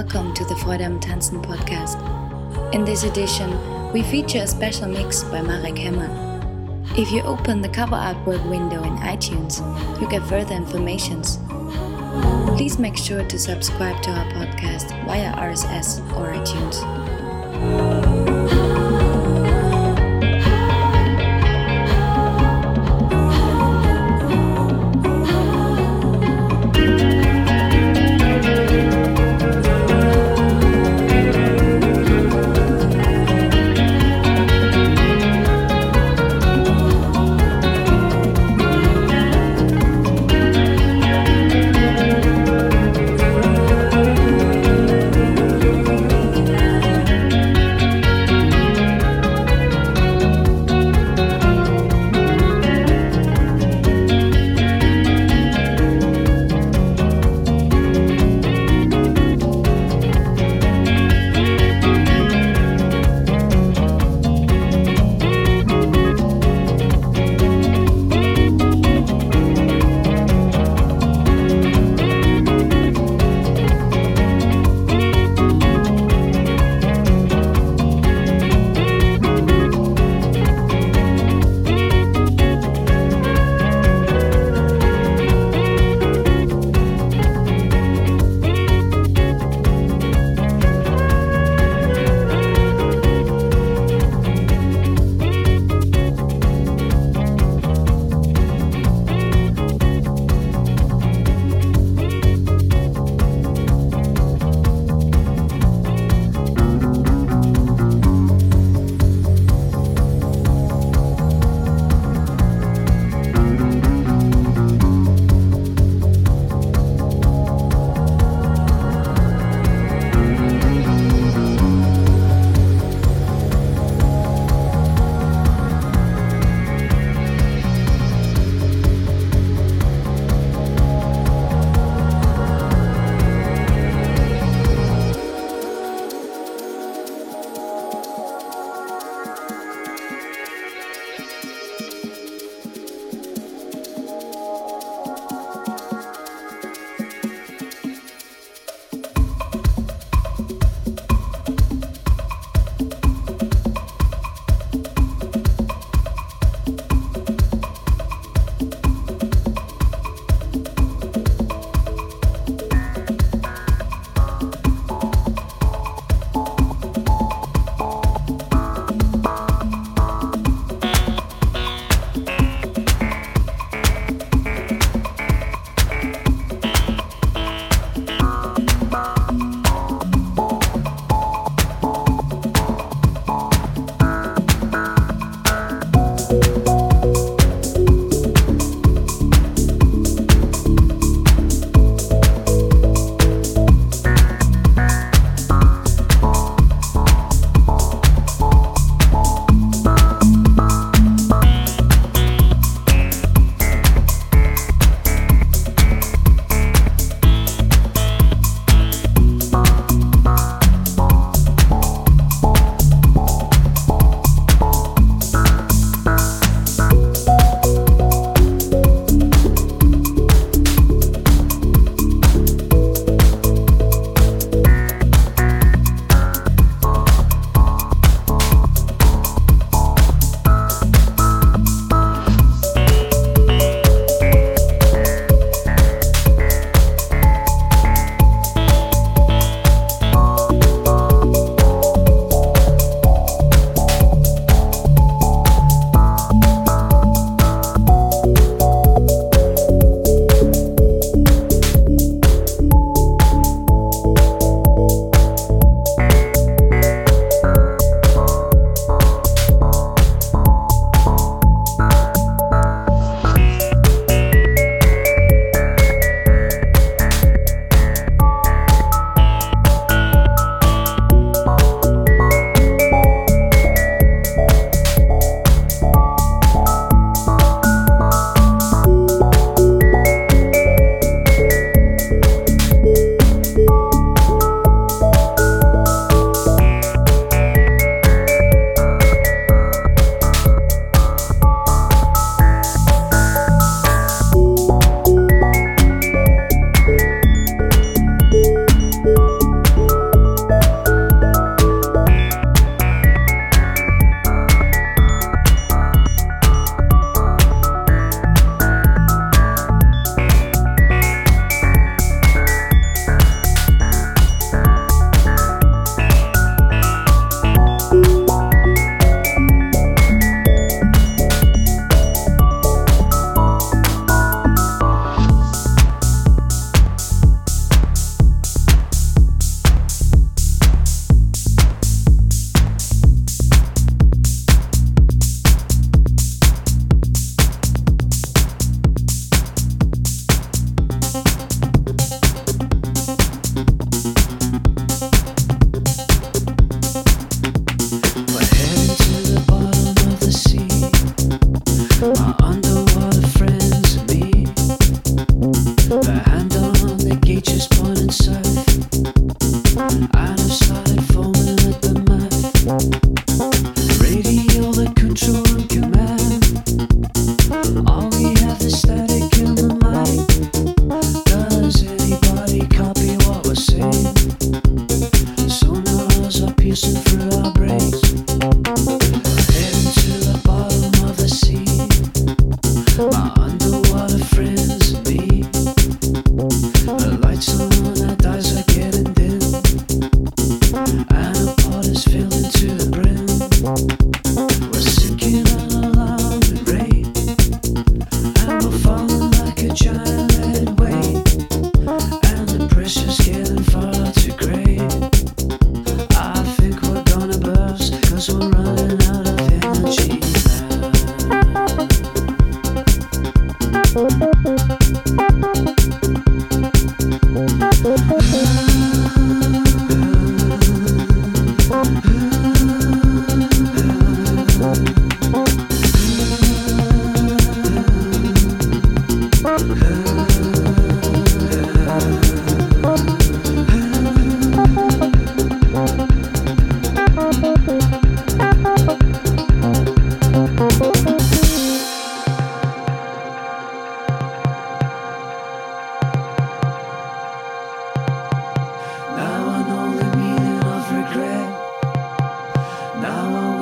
welcome to the Freude am Tanzen podcast. In this edition, we feature a special mix by Marek Hemmann. If you open the cover artwork window in iTunes, you get further informations. Please make sure to subscribe to our podcast via RSS or iTunes.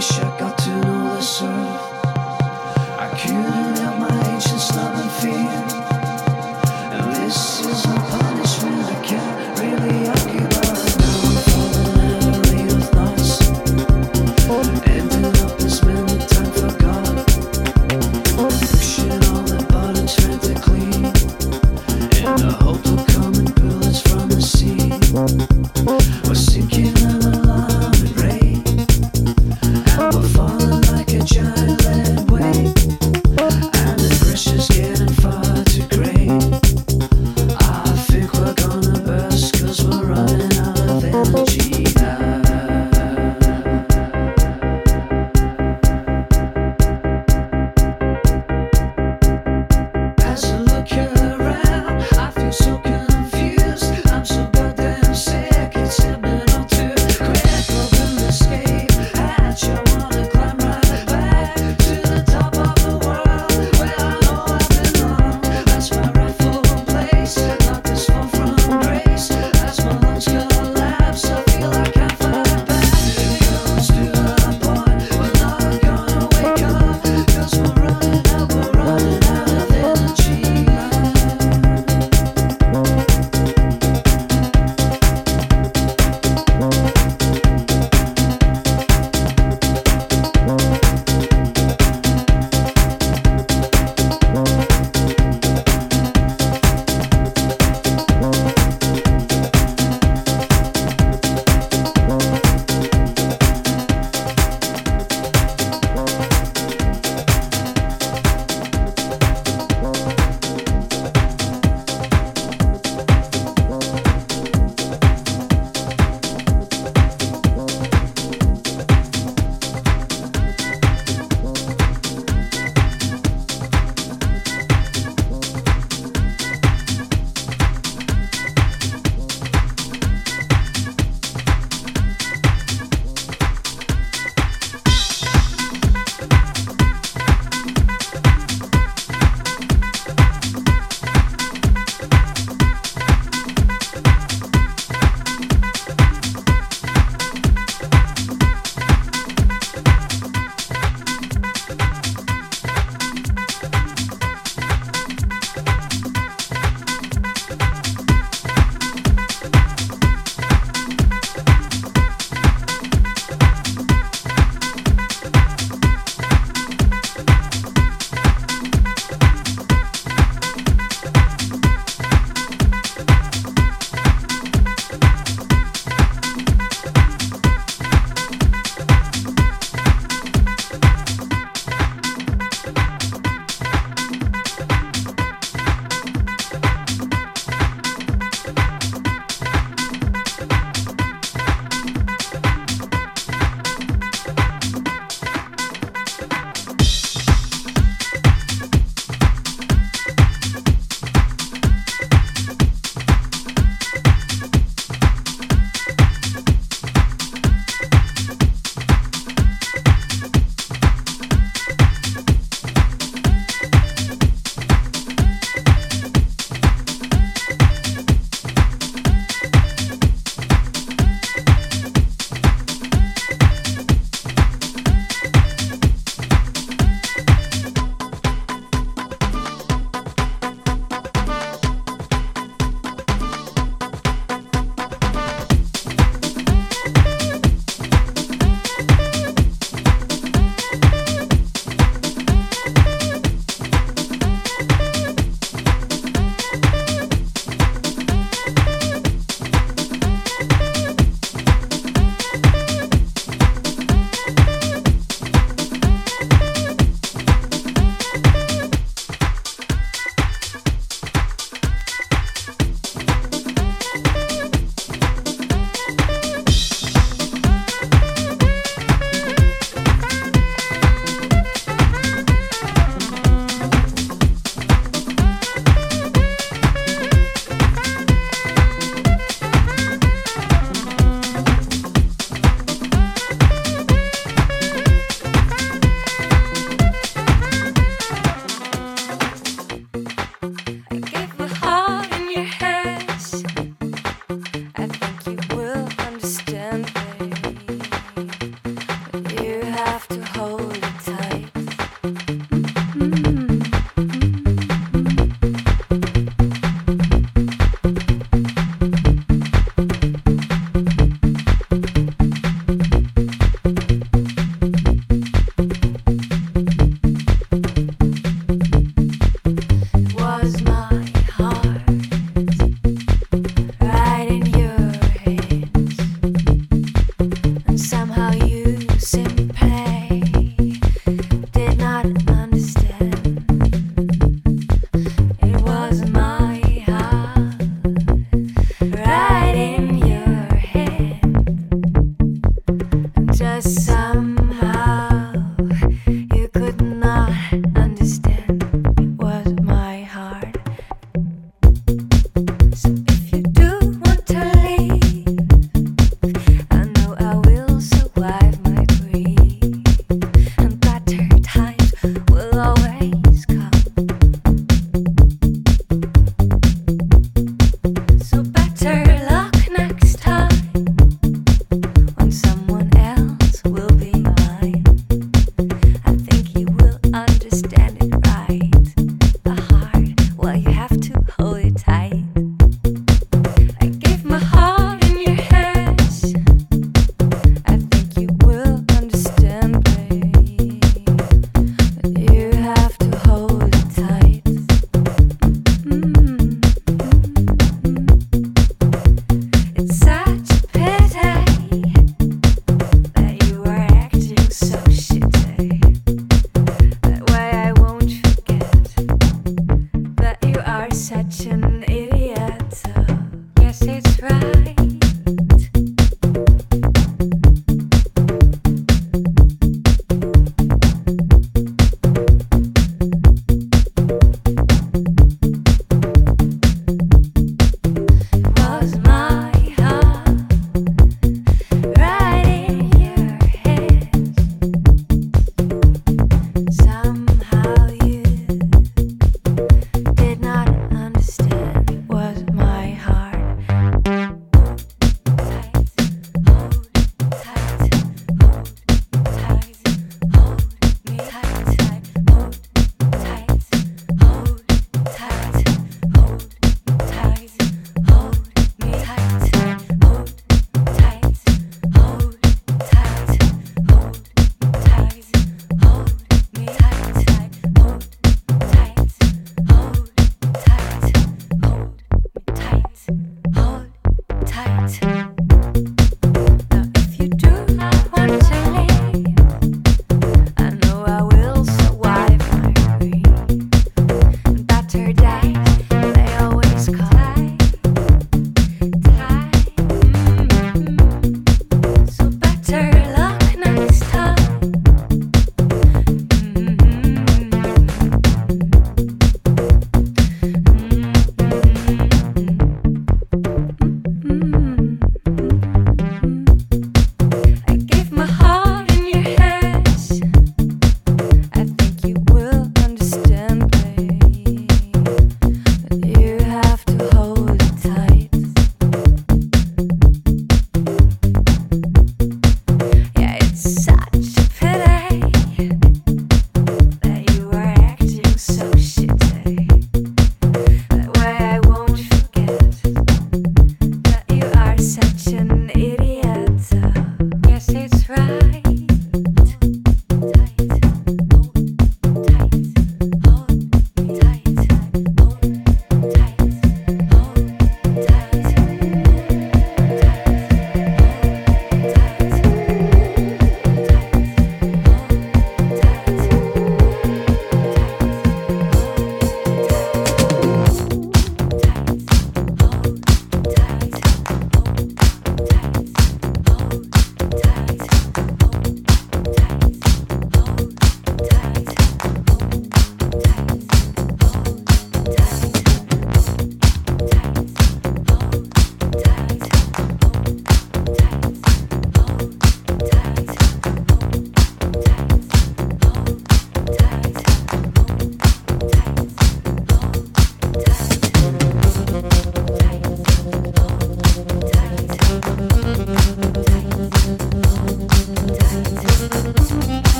So confused. I'm so goddamn sick. It's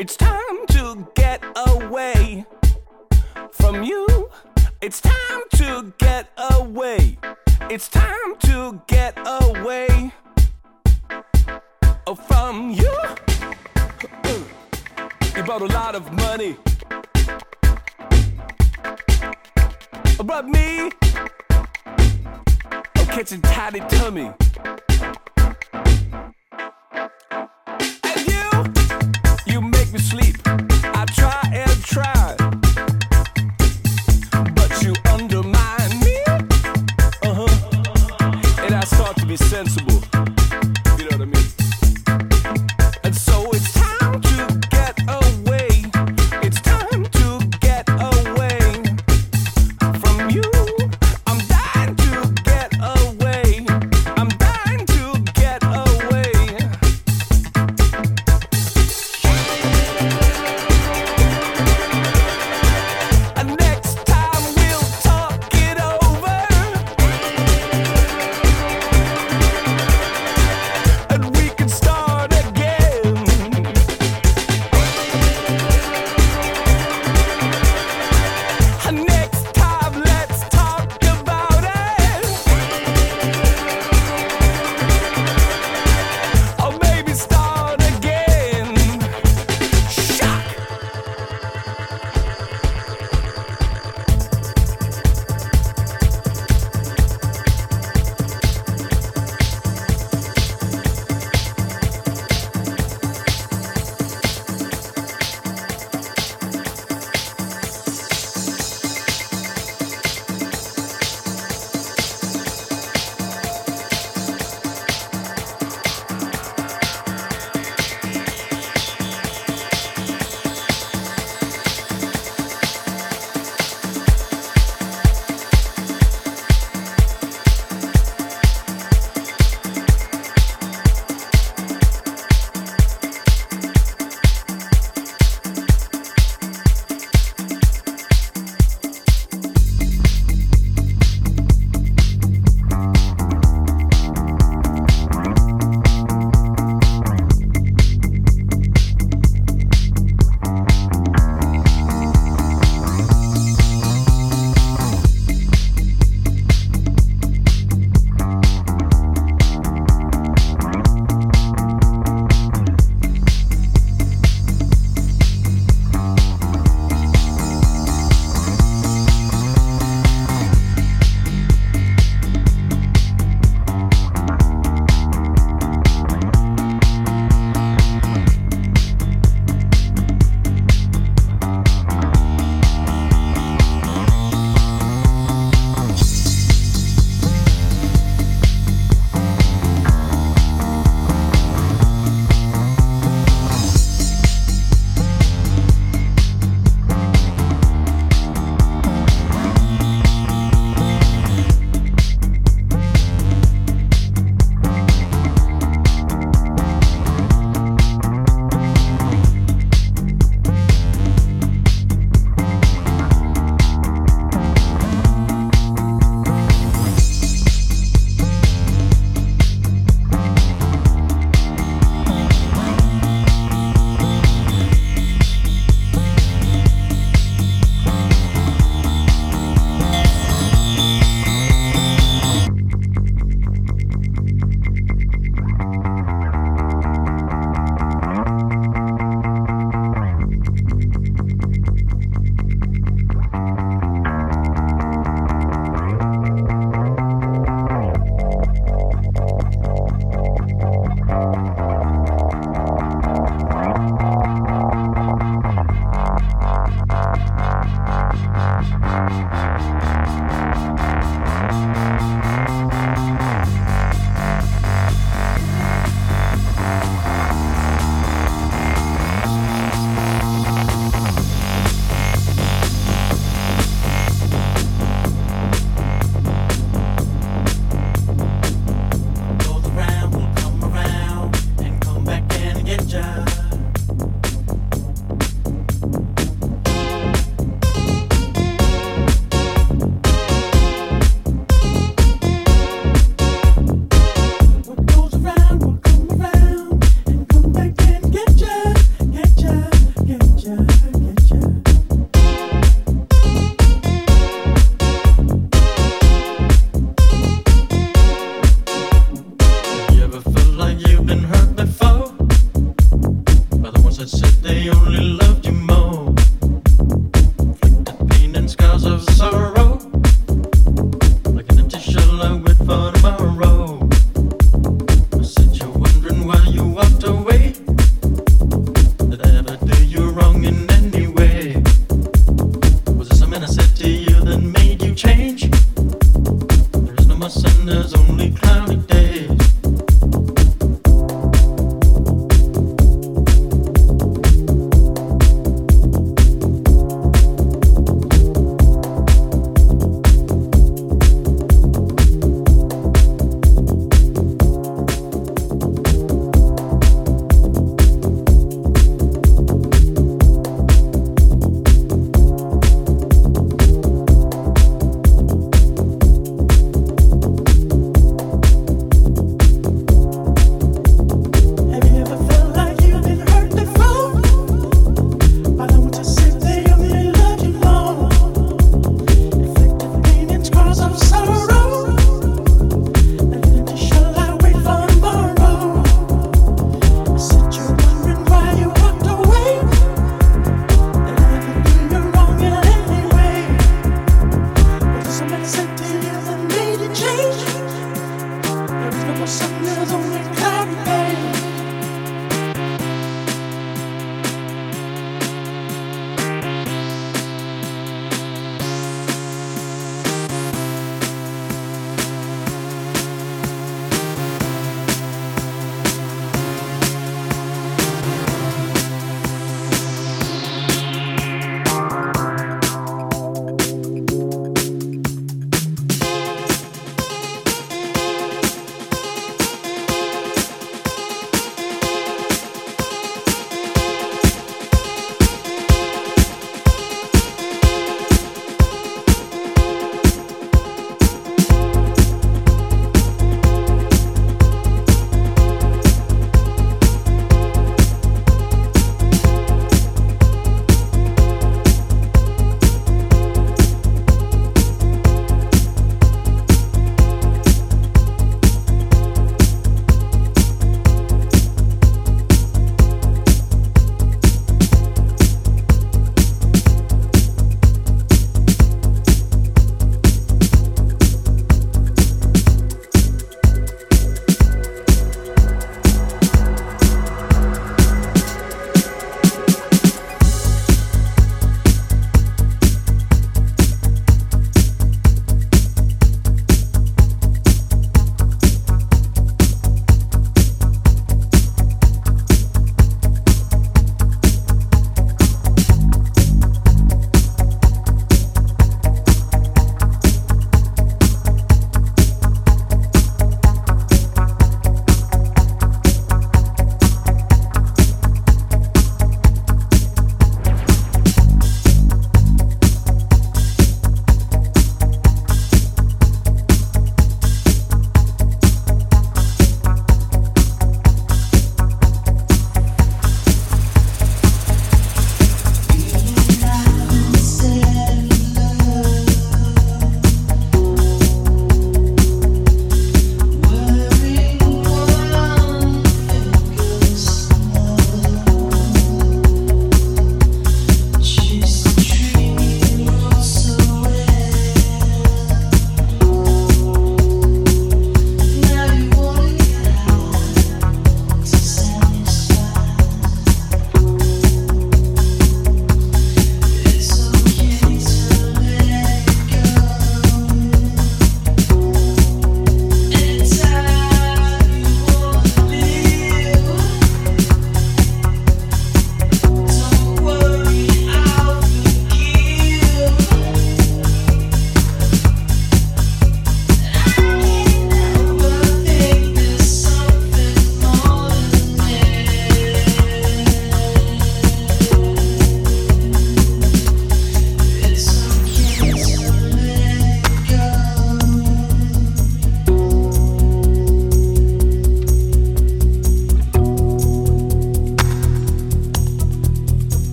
It's time to get away from you. It's time to get away. It's time to get away from you. You brought a lot of money. But me, I'm catching tidy tummy. sleep. I try and try, but you undermine me. Uh huh. And I start to be sensitive.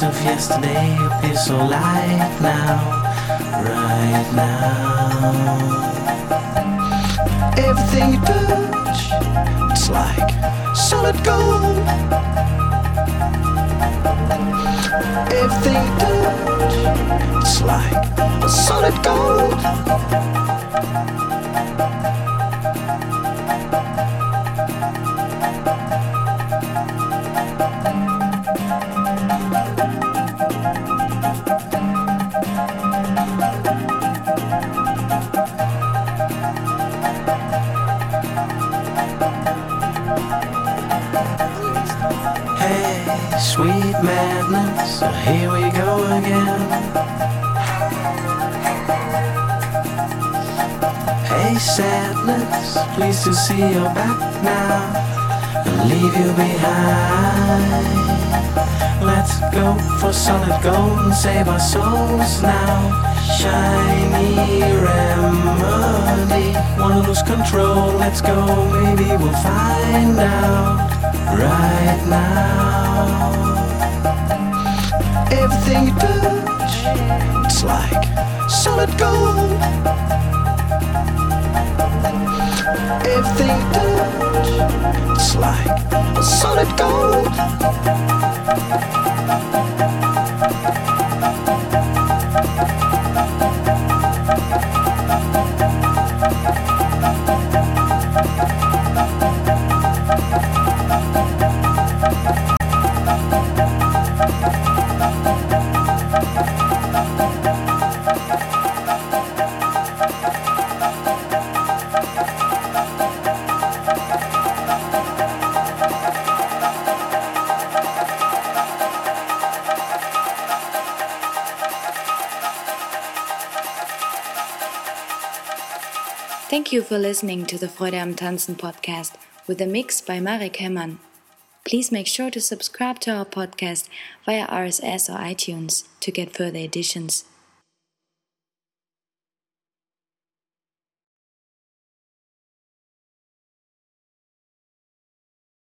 Grace of yesterday appears so light now right now. Everything you touch, it's like solid gold. Everything you touch, it's like solid gold. Sadness, pleased to see you're back now and leave you behind. Let's go for solid gold and save our souls now. Shiny remedy, wanna lose control? Let's go, maybe we'll find out right now. Everything you touch, it's like solid gold. Everything you touch, it's like solid gold. Thank you for listening to the Freude am Tanzen podcast with a mix by Marek Hemmann. Please make sure to subscribe to our podcast via RSS or iTunes to get further editions.